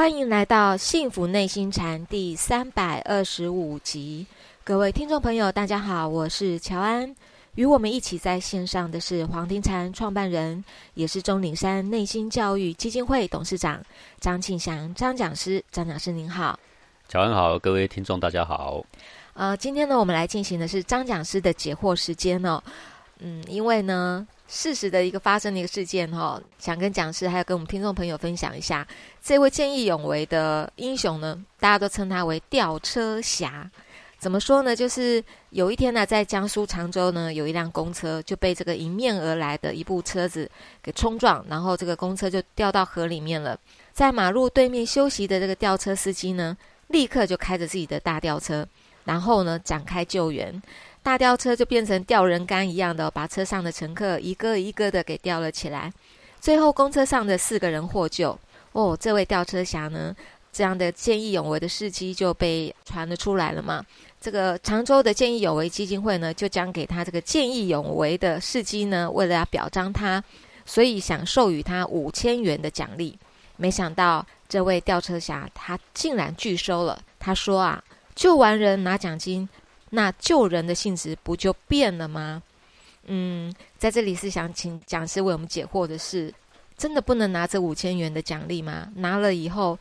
欢迎来到《幸福内心禅》第三百二十五集，各位听众朋友，大家好，我是乔安。与我们一起在线上的是黄庭禅创办人，也是钟岭山内心教育基金会董事长张庆祥张讲师。张讲师您好，乔安好，各位听众大家好。呃，今天呢，我们来进行的是张讲师的解惑时间哦。嗯，因为呢。事实的一个发生的一个事件哈，想跟讲师还有跟我们听众朋友分享一下。这位见义勇为的英雄呢，大家都称他为吊车侠。怎么说呢？就是有一天呢，在江苏常州呢，有一辆公车就被这个迎面而来的一部车子给冲撞，然后这个公车就掉到河里面了。在马路对面休息的这个吊车司机呢，立刻就开着自己的大吊车，然后呢展开救援。大吊车就变成吊人杆一样的，把车上的乘客一个一个的给吊了起来。最后，公车上的四个人获救。哦，这位吊车侠呢，这样的见义勇为的事迹就被传了出来了嘛？这个常州的见义勇为基金会呢，就将给他这个见义勇为的事迹呢，为了要表彰他，所以想授予他五千元的奖励。没想到，这位吊车侠他竟然拒收了。他说啊，救完人拿奖金。那救人的性质不就变了吗？嗯，在这里是想请讲师为我们解惑的是，真的不能拿这五千元的奖励吗？拿了以后，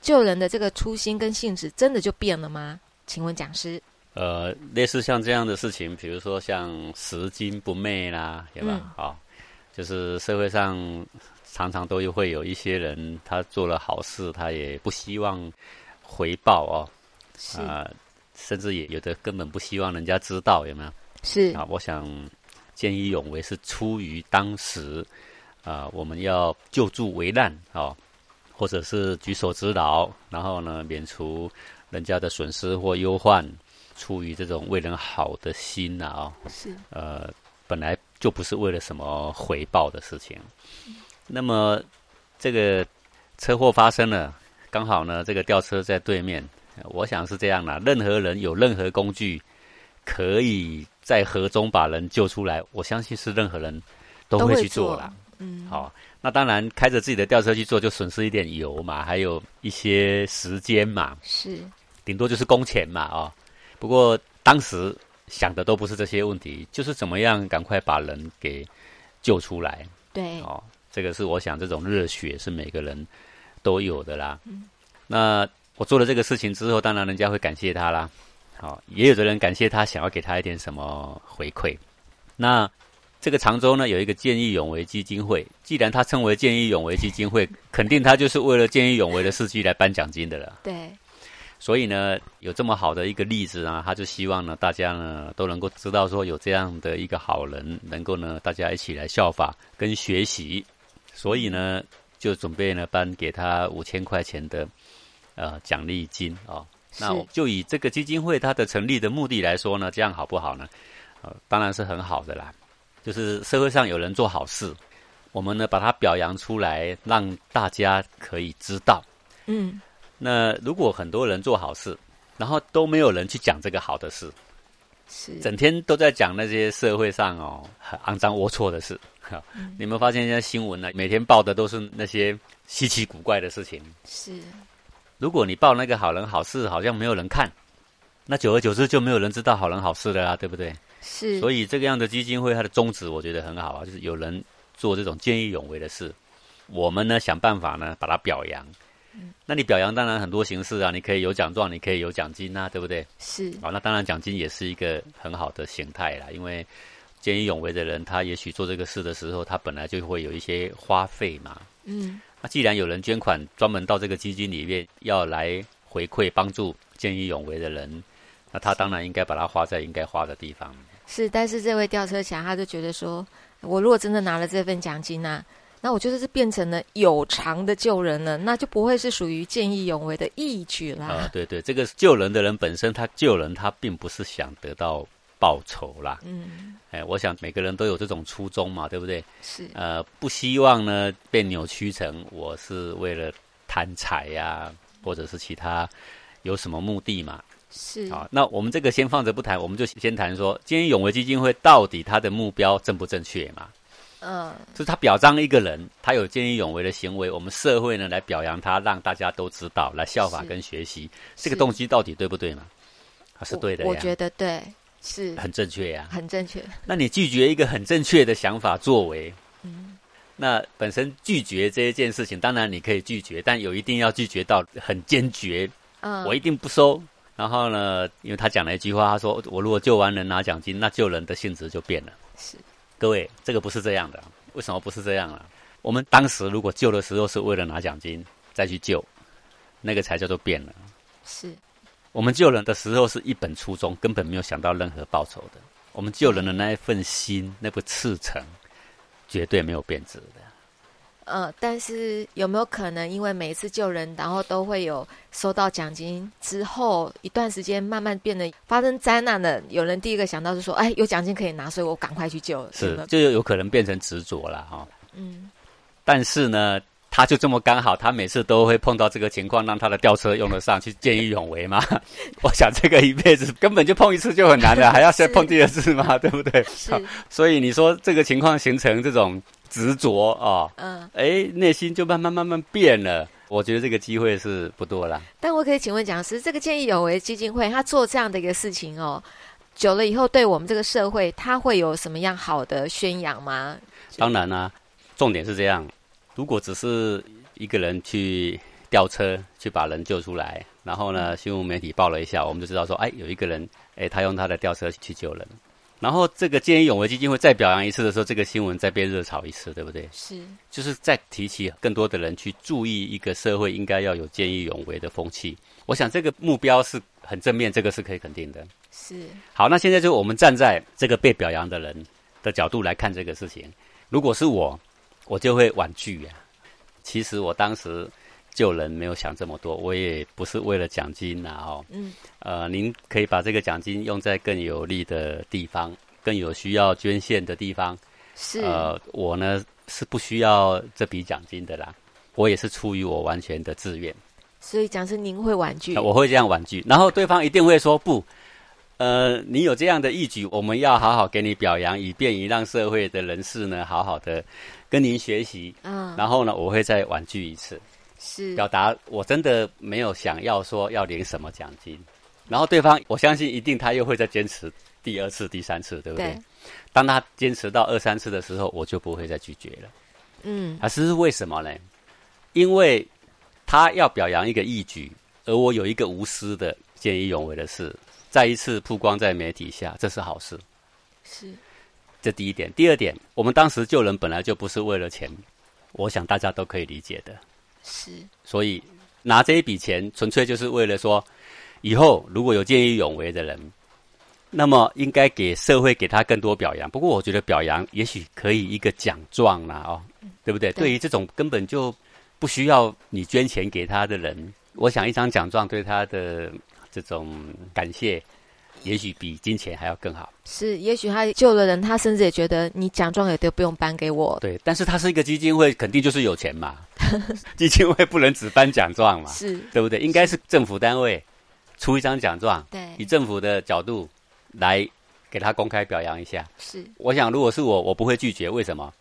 救人的这个初心跟性质真的就变了吗？请问讲师。呃，类似像这样的事情，比如说像拾金不昧啦，对吧？啊，就是社会上常常都会有一些人，他做了好事，他也不希望回报哦。是。甚至也有的根本不希望人家知道，有没有？是啊，我想见义勇为是出于当时啊，我们要救助危难啊，或者是举手之劳，然后呢免除人家的损失或忧患，出于这种为人好的心呐啊。是呃，本来就不是为了什么回报的事情。那么这个车祸发生了，刚好呢，这个吊车在对面。我想是这样啦，任何人有任何工具，可以在河中把人救出来，我相信是任何人都会去做了。嗯，好，那当然开着自己的吊车去做，就损失一点油嘛，还有一些时间嘛，是，顶多就是工钱嘛，哦。不过当时想的都不是这些问题，就是怎么样赶快把人给救出来。对，哦，这个是我想这种热血是每个人都有的啦。嗯，那。我做了这个事情之后，当然人家会感谢他啦。好，也有的人感谢他，想要给他一点什么回馈。那这个常州呢，有一个见义勇为基金会。既然他称为见义勇为基金会，肯定他就是为了见义勇为的事迹来颁奖金的了。对。所以呢，有这么好的一个例子啊，他就希望呢，大家呢都能够知道说有这样的一个好人，能够呢大家一起来效法跟学习。所以呢，就准备呢颁给他五千块钱的。呃，奖励金哦，那就以这个基金会它的成立的目的来说呢，这样好不好呢？呃，当然是很好的啦。就是社会上有人做好事，我们呢把它表扬出来，让大家可以知道。嗯，那如果很多人做好事，然后都没有人去讲这个好的事，是整天都在讲那些社会上哦很肮脏龌龊的事。哈你们发现现在新闻呢，每天报的都是那些稀奇古怪的事情。是。如果你报那个好人好事，好像没有人看，那久而久之就没有人知道好人好事了啦，对不对？是。所以这个样的基金会，它的宗旨我觉得很好啊，就是有人做这种见义勇为的事，我们呢想办法呢把它表扬。嗯。那你表扬当然很多形式啊，你可以有奖状，你可以有奖金啊，对不对？是。啊，那当然奖金也是一个很好的形态啦，因为见义勇为的人，他也许做这个事的时候，他本来就会有一些花费嘛。嗯。那既然有人捐款，专门到这个基金里面要来回馈帮助见义勇为的人，那他当然应该把它花在应该花的地方。是，但是这位吊车侠他就觉得说，我如果真的拿了这份奖金呢，那我就是变成了有偿的救人了，那就不会是属于见义勇为的义举啦。啊，对对，这个救人的人本身他救人，他并不是想得到。报仇啦，嗯，哎，我想每个人都有这种初衷嘛，对不对？是，呃，不希望呢被扭曲成我是为了贪财呀，或者是其他有什么目的嘛？是，好，那我们这个先放着不谈，我们就先谈说，见义勇为基金会到底它的目标正不正确嘛？嗯，就是他表彰一个人，他有见义勇为的行为，我们社会呢来表扬他，让大家都知道，来效法跟学习，是这个动机到底对不对嘛？啊，是对的呀，我我觉得对，是很正确呀。很正确。那你拒绝一个很正确的想法作为，嗯，那本身拒绝这一件事情，当然你可以拒绝，但有一定要拒绝到很坚决，嗯，我一定不收。然后呢，因为他讲了一句话，他说：“我如果救完人拿奖金，那救人的性质就变了。”是各位，这个不是这样的。为什么不是这样啊？我们当时如果救的时候是为了拿奖金再去救，那个才叫做变了。是，我们救人的时候是一本初衷，根本没有想到任何报酬的。我们救人的那一份心，那个赤诚，绝对没有变质的。呃，但是有没有可能，因为每一次救人，然后都会有收到奖金之后，一段时间慢慢变得发生灾难的，有人第一个想到是说，哎，有奖金可以拿，所以我赶快去救。是，就有可能变成执着了哈。嗯，但是呢，他就这么刚好，他每次都会碰到这个情况，让他的吊车用得上去，见义勇为嘛。我想这个一辈子根本就碰一次就很难了，还要再碰第二次嘛，对不对？是，所以你说这个情况形成这种执着啊，嗯，哎，内心就慢慢慢慢变了。我觉得这个机会是不多了。但我可以请问讲师，这个见义勇为基金会，他做这样的一个事情哦，久了以后，对我们这个社会，他会有什么样好的宣扬吗？当然啦、重点是这样：如果只是一个人去吊车去把人救出来，然后呢，新闻媒体报了一下，我们就知道说，哎，有一个人，哎，他用他的吊车去救人。然后这个见义勇为基金会再表扬一次的时候，这个新闻再被热炒一次，对不对？是，就是再提起更多的人去注意一个社会应该要有见义勇为的风气。我想这个目标是很正面，这个是可以肯定的。是，好，那现在就我们站在这个被表扬的人的角度来看这个事情。如果是我，我就会婉拒呀、其实我当时救人没有想这么多，我也不是为了奖金呐、哦。嗯，呃，您可以把这个奖金用在更有利的地方，更有需要捐献的地方。是，呃，我呢是不需要这笔奖金的啦，我也是出于我完全的自愿。所以讲师您会婉拒，我会这样婉拒，然后对方一定会说不，呃，你有这样的义举，我们要好好给你表扬，以便于让社会的人士呢好好的跟您学习。嗯，然后呢，我会再婉拒一次，是，表达我真的没有想要说要领什么奖金。然后对方，我相信一定他又会再坚持第二次、第三次，对不对？对，当他坚持到二三次的时候，我就不会再拒绝了。嗯，啊，这是为什么呢？因为他要表扬一个义举，而我有一个无私的见义勇为的事，再一次曝光在媒体下，这是好事。是，这第一点。第二点，我们当时救人本来就不是为了钱，我想大家都可以理解的。是，所以拿这一笔钱，纯粹就是为了说，以后如果有见义勇为的人，那么应该给社会给他更多表扬。不过我觉得表扬也许可以一个奖状啦，哦，对不对？对对于这种根本就不需要你捐钱给他的人，我想一张奖状对他的这种感谢，也许比金钱还要更好。是，也许他救了人，他甚至也觉得你奖状也都不用颁给我，对，但是他是一个基金会，肯定就是有钱嘛。基金会不能只颁奖状嘛，是，对不对？应该是政府单位出一张奖状，以，政府的角度来给他公开表扬一下。是，我想，如果是我，我不会拒绝。为什么？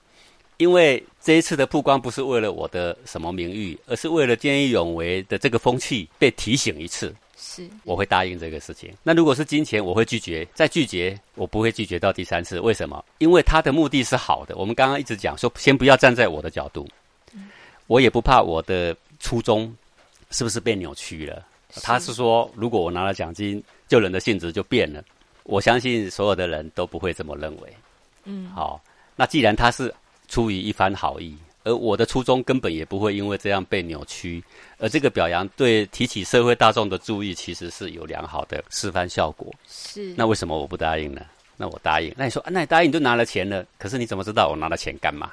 因为这一次的曝光不是为了我的什么名誉，而是为了见义勇为的这个风气被提醒一次，是，我会答应这个事情。那如果是金钱，我会拒绝。再拒绝，我不会拒绝到第三次。为什么？因为他的目的是好的。我们刚刚一直讲说，先不要站在我的角度，我也不怕我的初衷是不是被扭曲了。他是说，如果我拿了奖金，救人的性质就变了。我相信所有的人都不会这么认为。嗯，好，那既然他是出于一番好意，而我的初衷根本也不会因为这样被扭曲，而这个表扬对提起社会大众的注意，其实是有良好的示范效果。是，那为什么我不答应呢？那我答应，那你说，啊、那你答应你就拿了钱了，可是你怎么知道我拿了钱干嘛？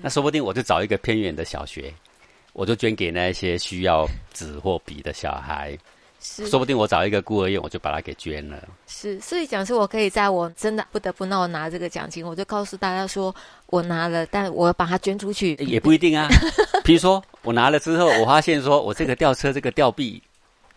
那说不定我就找一个偏远的小学，我就捐给那些需要纸或笔的小孩，是，说不定我找一个孤儿院，我就把它给捐了。是，所以讲是，我可以在我真的不得不那我拿这个奖金，我就告诉大家说我拿了，但我把它捐出去，也不一定啊。比如说，我拿了之后，我发现说我这个吊车这个吊臂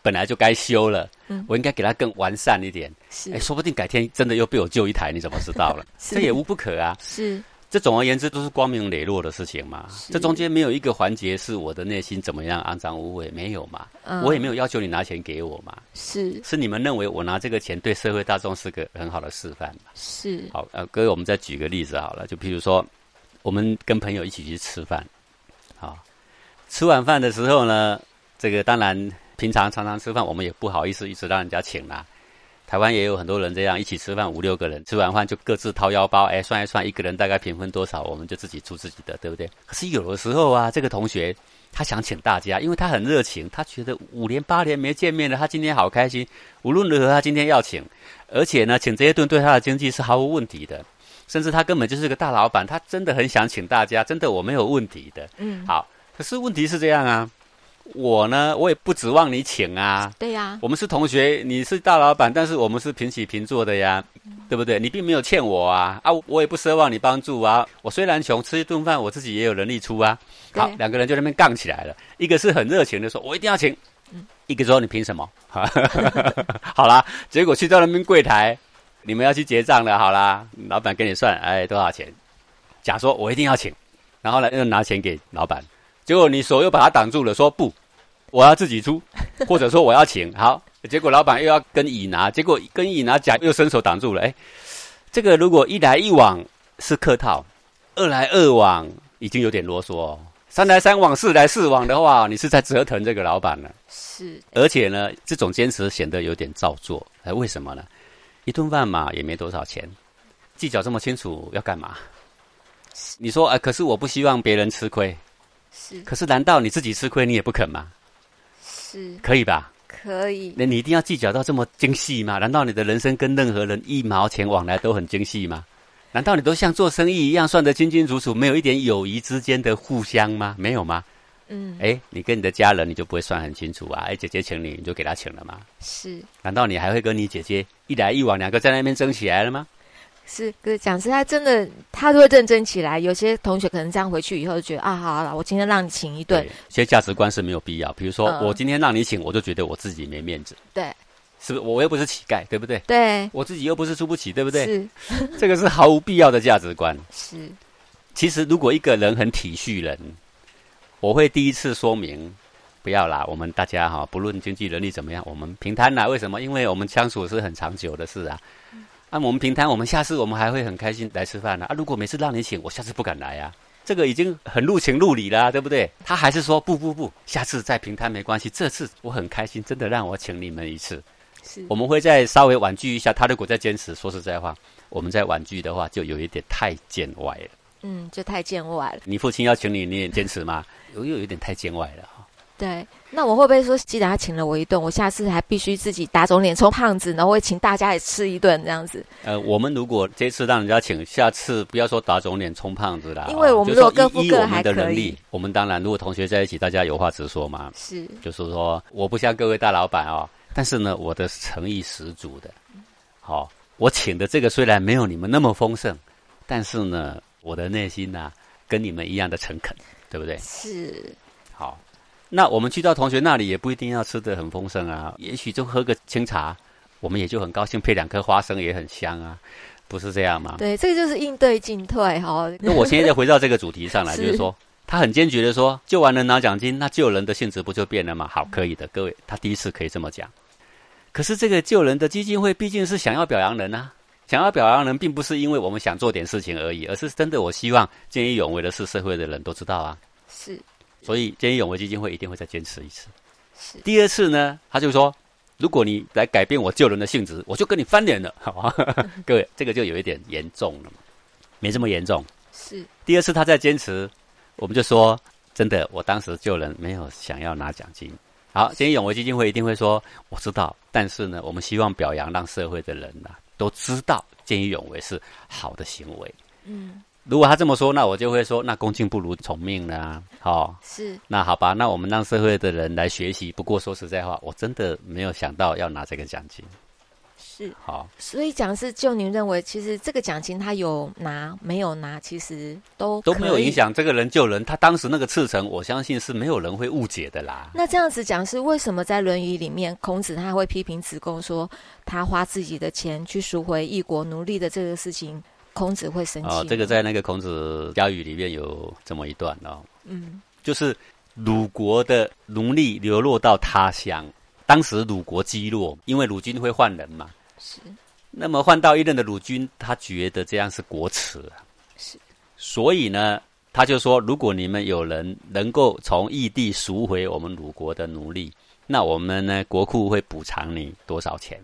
本来就该修了，嗯我应该给它更完善一点。是哎，说不定改天真的又被我救一台，你怎么知道了？是这也无不可啊。是这总而言之都是光明磊落的事情嘛。这中间没有一个环节是我的内心怎么样肮脏污秽，没有嘛。我也没有要求你拿钱给我嘛。是是你们认为我拿这个钱对社会大众是个很好的示范嘛？是好呃，各位我们再举个例子好了，就譬如说我们跟朋友一起去吃饭，好，吃完饭的时候呢，这个当然平常常常吃饭，我们也不好意思一直让人家请啦。台湾也有很多人这样一起吃饭，五六个人吃完饭就各自掏腰包，哎，算一算，一个人大概平分多少，我们就自己出自己的，对不对？可是有的时候啊，这个同学他想请大家，因为他很热情，他觉得五年八年没见面了，他今天好开心。无论如何，他今天要请，而且呢，请这些顿对他的经济是毫无问题的，甚至他根本就是个大老板，他真的很想请大家，真的我没有问题的。嗯，好，可是问题是这样啊。我呢，我也不指望你请啊。对呀，我们是同学，你是大老板，但是我们是平起平坐的呀，对不对？你并没有欠我啊，啊，我也不奢望你帮助啊。我虽然穷，吃一顿饭我自己也有能力出啊。好，两个人就那边杠起来了，一个是很热情的说，我一定要请，一个说你凭什么？好啦，结果去到那边柜台，你们要去结账了，好啦，老板给你算，哎，多少钱？假说我一定要请，然后呢又拿钱给老板。结果你手又把它挡住了，说不，我要自己出，或者说我要请。好，结果老板又要跟乙拿，结果跟乙拿甲又伸手挡住了。哎，这个如果一来一往是客套，二来二往已经有点啰嗦，三来三往四来四往的话，你是在折腾这个老板了。是，而且呢，这种坚持显得有点造作。哎，为什么呢？一顿饭嘛也没多少钱，计较这么清楚要干嘛？你说，哎，可是我不希望别人吃亏。是，可是难道你自己吃亏你也不肯吗？是，可以吧？可以。那你一定要计较到这么精细吗？难道你的人生跟任何人一毛钱往来都很精细吗？难道你都像做生意一样算得清清楚楚，没有一点友谊之间的互相吗？没有吗？嗯。哎，你跟你的家人你就不会算很清楚啊？哎，姐姐请你，你就给她请了吗？是。难道你还会跟你姐姐一来一往，两个在那边争起来了吗？是，可是讲师他真的，他都会认真起来。有些同学可能这样回去以后就觉得啊，好了，我今天让你请一顿。其实价值观是没有必要。比如说，我今天让你请，我就觉得我自己没面子。对，是不是？我又不是乞丐，对不对？对，我自己又不是出不起，对不对？是，这个是毫无必要的价值观。是，其实如果一个人很体恤人，我会第一次说明，不要啦，我们大家哈，不论经济能力怎么样，我们平摊啦。为什么？因为我们相处是很长久的事啊。啊，我们平摊，我们下次我们还会很开心来吃饭呢。啊，如果每次让你请，我下次不敢来呀。这个已经很入情入理了，对不对？他还是说不不不，下次再平摊没关系。这次我很开心，真的让我请你们一次。是，我们会再稍微婉拒一下。他如果再坚持，说实在话，我们再婉拒的话，就有一点太见外了。嗯，就太见外了。你父亲要请你，你也坚持吗？又又有点太见外了哈。对，那我会不会说，既然他请了我一顿，我下次还必须自己打肿脸充胖子，然后会请大家也吃一顿这样子？呃，我们如果这次让人家请，下次不要说打肿脸充胖子啦，因为我们如果各付各还可以。我们当然，如果同学在一起，大家有话直说嘛。是，就是说，我不像各位大老板哦，但是呢，我的诚意十足的。好，我请的这个虽然没有你们那么丰盛，但是呢，我的内心呢，跟你们一样的诚恳，对不对？是。好。那我们去到同学那里也不一定要吃的很丰盛啊，也许就喝个清茶，我们也就很高兴，配两颗花生也很香啊，不是这样吗？对，这个就是应对进退哈。那我现在回到这个主题上来，就是说，他很坚决的说，救完人拿奖金，那救人的性质不就变了吗？好，可以的，各位，他第一次可以这么讲。可是这个救人的基金会毕竟是想要表扬人啊，想要表扬人，并不是因为我们想做点事情而已，而是真的，我希望见义勇为的是社会的人都知道啊。是。所以，见义勇为基金会一定会再坚持一次。是第二次呢，他就说：“如果你来改变我救人的性质，我就跟你翻脸了。”好吧，各位，这个就有一点严重了嘛，没这么严重。是第二次他再坚持，我们就说：“真的，我当时救人没有想要拿奖金。”好，见义勇为基金会一定会说：“我知道，但是呢，我们希望表扬，让社会的人呐都知道见义勇为是好的行为。”嗯。如果他这么说，那我就会说，那恭敬不如从命了。好，是那好吧，那我们让社会的人来学习。不过说实在话，我真的没有想到要拿这个奖金。是好，所以讲是就您认为，其实这个奖金他有拿没有拿，其实都都没有影响这个人救人。他当时那个赤诚，我相信是没有人会误解的啦。那这样子讲是为什么在《论语》里面，孔子他会批评子贡说他花自己的钱去赎回异国奴隶的这个事情？孔子会生气。哦，这个在那个孔子家语里面有这么一段哦，嗯。就是鲁国的奴隶流落到他乡，当时鲁国击落，因为鲁军会换人嘛，是。那么换到一任的鲁军，他觉得这样是国耻啊，是，所以呢，他就说，如果你们有人能够从异地赎回我们鲁国的奴隶，那我们呢国库会补偿你多少钱？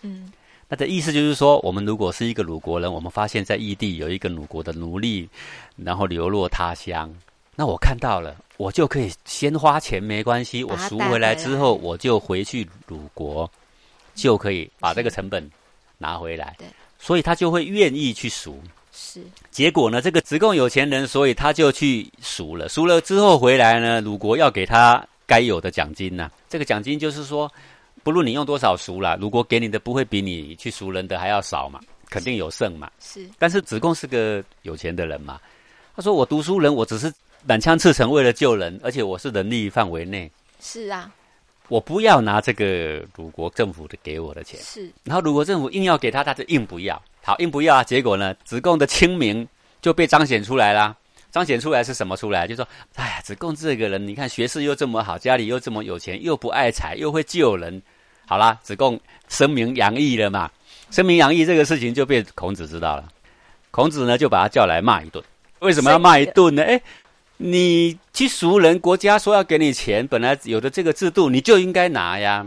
嗯那的意思就是说，我们如果是一个鲁国人，我们发现在异地有一个鲁国的奴隶，然后流落他乡，那我看到了，我就可以先花钱没关系，我赎回来之后，我就回去鲁国，就可以把这个成本拿回来对。所以他就会愿意去赎。是结果呢，这个子贡有钱人，所以他就去赎了。赎了之后回来呢，鲁国要给他该有的奖金呐、这个奖金就是说，不论你用多少赎啦，如果给你的不会比你去赎人的还要少嘛，肯定有剩嘛。是但是子贡是个有钱的人嘛，他说我读书人，我只是满腔赤诚为了救人，而且我是能力范围内，是啊我不要拿这个鲁国政府的给我的钱。是然后鲁国政府硬要给他，他就硬不要。好，硬不要啊，结果呢，子贡的清明就被彰显出来啦。彰显出来是什么出来？就说，哎呀，子贡这个人，你看学识又这么好，家里又这么有钱，又不爱财，又会救人。好啦，子贡声名扬义了嘛，声名扬义这个事情就被孔子知道了。孔子呢就把他叫来骂一顿。为什么要骂一顿呢？哎，你去赎人，国家说要给你钱，本来有的这个制度，你就应该拿呀。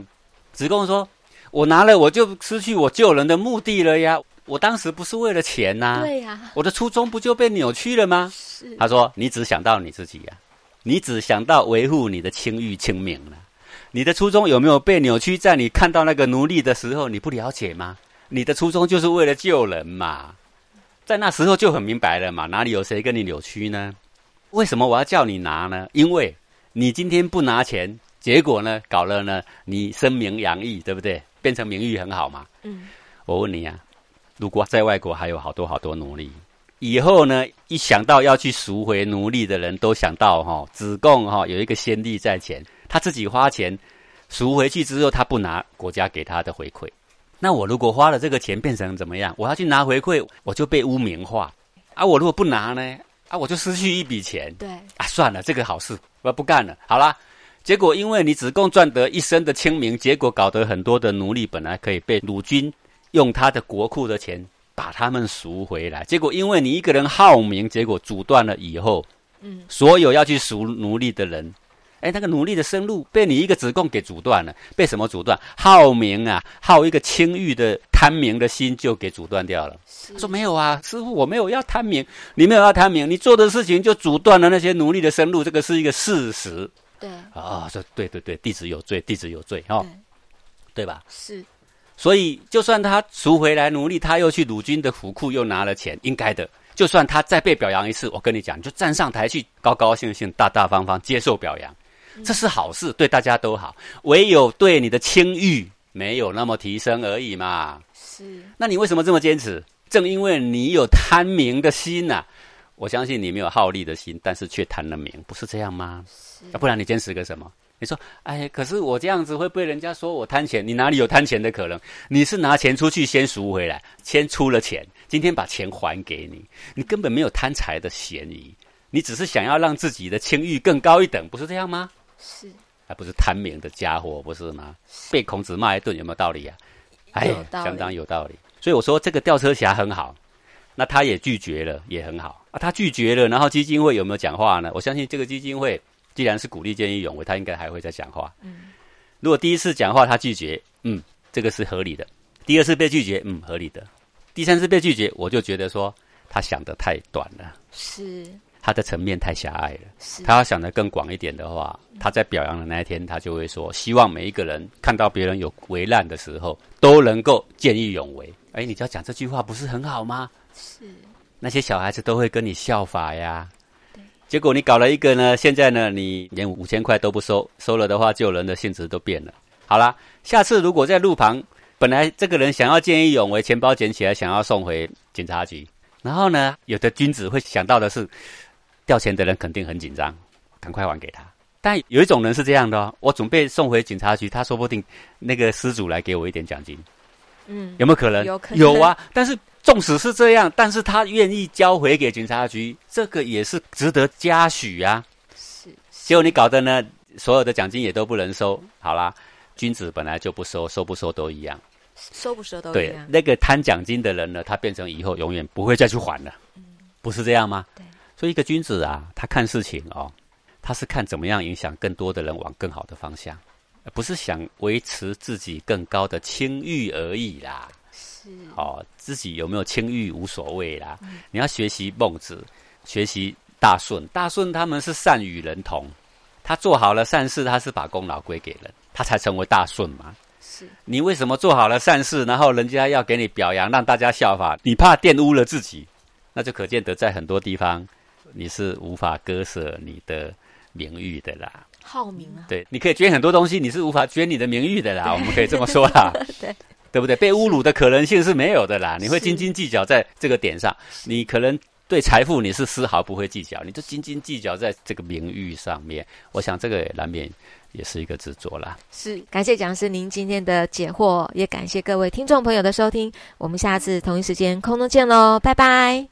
子贡说：“我拿了，我就失去我救人的目的了呀。我当时不是为了钱呐、对呀我的初衷不就被扭曲了吗？”是他说：“你只想到你自己呀、你只想到维护你的清誉清明了。你的初衷有没有被扭曲？在你看到那个奴隶的时候，你不了解吗？你的初衷就是为了救人嘛，在那时候就很明白了嘛，哪里有谁跟你扭曲呢？为什么我要叫你拿呢？因为你今天不拿钱，结果呢，搞了呢，你声名扬溢，对不对？变成名誉很好嘛。嗯我问你啊，如果在外国还有好多好多奴隶，以后呢，一想到要去赎回奴隶的人，都想到哈、子贡哈、有一个先例在前，他自己花钱赎回去之后，他不拿国家给他的回馈。那我如果花了这个钱变成怎么样？我要去拿回馈，我就被污名化啊！我如果不拿呢？啊，我就失去一笔钱对啊！算了，这个好事我不干了。好啦，结果因为你子贡赚得一身的清名，结果搞得很多的奴隶本来可以被鲁军用他的国库的钱把他们赎回来，结果因为你一个人好名，结果阻断了以后，嗯所有要去赎奴隶的人，哎，那个奴隶的生路被你一个子贡给阻断了，被什么阻断？好名啊，好一个清誉的贪名的心就给阻断掉了。他说没有啊，师傅，我没有要贪名，你没有要贪名，你做的事情就阻断了那些奴隶的生路，这个是一个事实对啊。说对对对，弟子有罪，弟子有罪哦，对对吧？是所以，就算他赎回来奴隶，他又去鲁军的府库又拿了钱，应该的。就算他再被表扬一次，我跟你讲，你就站上台去，高高兴兴、大大方方接受表扬，这是好事，对大家都好。唯有对你的清誉没有那么提升而已嘛。是那你为什么这么坚持？正因为你有贪名的心呐、我相信你没有好利的心，但是却贪了名，不是这样吗？是啊，不然你坚持个什么？你说，哎，可是我这样子会被人家说我贪钱，你哪里有贪钱的可能？你是拿钱出去先赎回来，先出了钱，今天把钱还给你，你根本没有贪财的嫌疑，你只是想要让自己的清誉更高一等，不是这样吗？是还不是贪名的家伙，不是吗？被孔子骂一顿，有没有道理啊？哎相当有道理。所以我说这个吊车侠很好，那他也拒绝了，也很好啊。他拒绝了，然后基金会有没有讲话呢？我相信这个基金会既然是鼓励见义勇为，他应该还会再讲话。嗯如果第一次讲话他拒绝，嗯，这个是合理的；第二次被拒绝，嗯，合理的；第三次被拒绝，我就觉得说他想的太短了，是他的层面太狭隘了。是他要想的更广一点的话，他在表扬的那一天，他就会说：希望每一个人看到别人有危难的时候，都能够见义勇为。哎，你只要讲这句话，不是很好吗？是那些小孩子都会跟你效法呀对。结果你搞了一个呢，现在呢，你连五千块都不收，收了的话，救人的性质都变了。好啦，下次如果在路旁，本来这个人想要见义勇为，钱包捡起来想要送回警察局，然后呢，有的君子会想到的是，掉钱的人肯定很紧张，赶快还给他。但有一种人是这样的哦，我准备送回警察局，他说不定那个失主来给我一点奖金。嗯，有没有可能？有可能有啊，但是纵使是这样，但是他愿意交回给警察局，这个也是值得嘉许啊。是结果你搞的呢，所有的奖金也都不能收。好啦，君子本来就不收，收不收都一样。收不收都一对样，，那个贪奖金的人呢，他变成以后永远不会再去还了，不是这样吗？对。所以一个君子啊，他看事情哦，他是看怎么样影响更多的人往更好的方向，而不是想维持自己更高的清誉而已啦。是哦，自己有没有清誉无所谓啦。你要学习孟子，学习大顺，大顺他们是善与人同，他做好了善事，他是把功劳归给人，他才成为大顺嘛。是你为什么做好了善事，然后人家要给你表扬，让大家效法？你怕玷污了自己，那就可见得在很多地方你是无法割舍你的名誉的啦。好名啊，对，你可以捐很多东西，你是无法捐你的名誉的啦。我们可以这么说啦，对对不对？被侮辱的可能性是没有的啦。你会斤斤计较在这个点上，你可能对财富你是丝毫不会计较，你就斤斤计较在这个名誉上面。我想这个也难免也是一个执着啦。是，感谢讲师您今天的解惑，也感谢各位听众朋友的收听，我们下次同一时间空中见喽，拜拜。